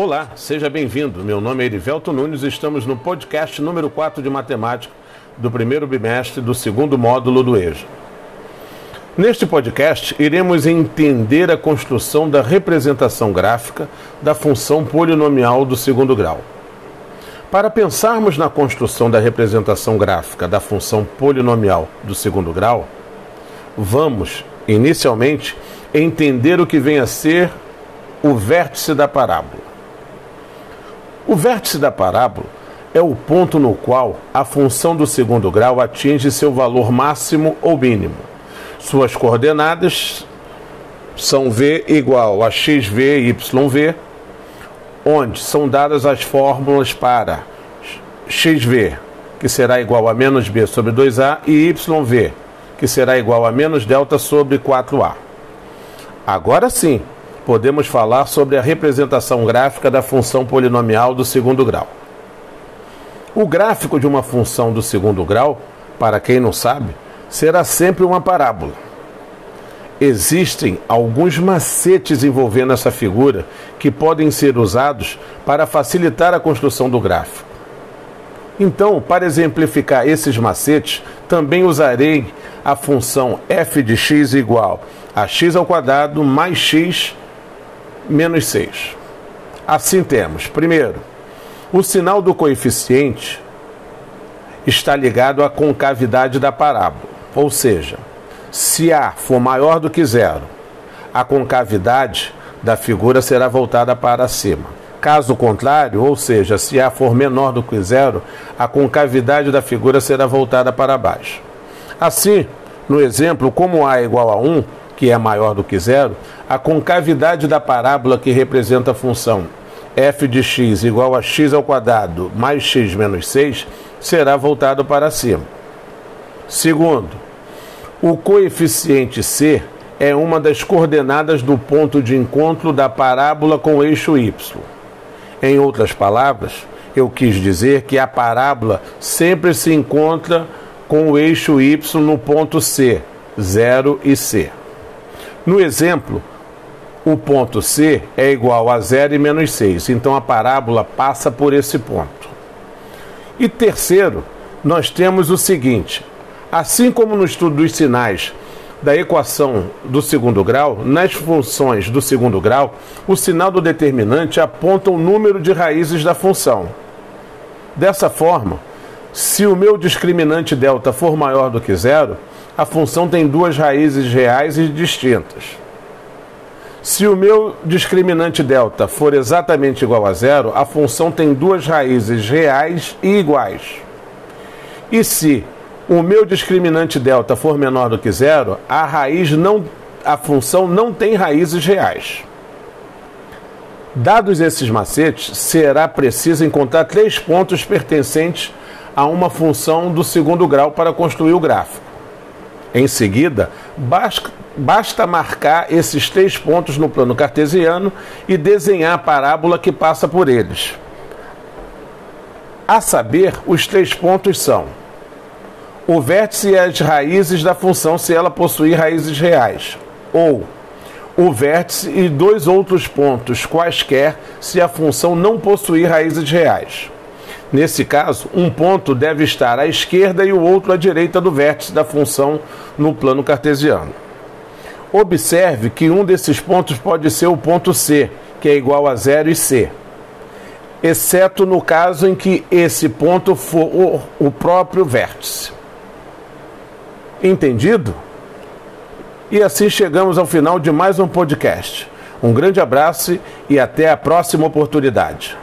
Olá, seja bem-vindo. Meu nome é Erivelto Nunes e estamos no podcast número 4 de matemática do primeiro bimestre do segundo módulo do EJA. Neste podcast, iremos entender a construção da representação gráfica da função polinomial do segundo grau. Para pensarmos na construção da representação gráfica da função polinomial do segundo grau, vamos, inicialmente, entender o que vem a ser o vértice da parábola. O vértice da parábola é o ponto no qual a função do segundo grau atinge seu valor máximo ou mínimo. Suas coordenadas são v igual a xv e yv, onde são dadas as fórmulas para xv, que será igual a menos b sobre 2a, e yv, que será igual a menos delta sobre 4a. Agora sim, podemos falar sobre a representação gráfica da função polinomial do segundo grau. O gráfico de uma função do segundo grau, para quem não sabe, será sempre uma parábola. Existem alguns macetes envolvendo essa figura que podem ser usados para facilitar a construção do gráfico. Então, para exemplificar esses macetes, também usarei a função f de x igual a x ao quadrado mais x menos 6. Assim temos, primeiro, o sinal do coeficiente está ligado à concavidade da parábola, ou seja, se A for maior do que zero, a concavidade da figura será voltada para cima. Caso contrário, ou seja, se A for menor do que zero, a concavidade da figura será voltada para baixo. Assim, no exemplo, como A é igual a 1, que é maior do que zero, a concavidade da parábola que representa a função f de x igual a x ao quadrado mais x menos 6 será voltado para cima. Segundo, o coeficiente c é uma das coordenadas do ponto de encontro da parábola com o eixo y. Em outras palavras, eu quis dizer que a parábola sempre se encontra com o eixo y no ponto C, 0 e C. No exemplo, o ponto C é igual a zero e menos 6, então a parábola passa por esse ponto. E terceiro, nós temos o seguinte: assim como no estudo dos sinais da equação do segundo grau, nas funções do segundo grau, o sinal do determinante aponta o número de raízes da função. Dessa forma, se o meu discriminante delta for maior do que zero, a função tem duas raízes reais e distintas. Se o meu discriminante delta for exatamente igual a zero, a função tem duas raízes reais e iguais. E se o meu discriminante delta for menor do que zero, a raiz não a função não tem raízes reais. Dados esses macetes, será preciso encontrar três pontos pertencentes a uma função do segundo grau para construir o gráfico. Em seguida, basta marcar esses três pontos no plano cartesiano e desenhar a parábola que passa por eles. A saber, os três pontos são o vértice e as raízes da função se ela possuir raízes reais, ou o vértice e dois outros pontos quaisquer se a função não possuir raízes reais. Nesse caso, um ponto deve estar à esquerda e o outro à direita do vértice da função no plano cartesiano. Observe que um desses pontos pode ser o ponto C, que é igual a zero e C, exceto no caso em que esse ponto for o próprio vértice. Entendido? E assim chegamos ao final de mais um podcast. Um grande abraço e até a próxima oportunidade.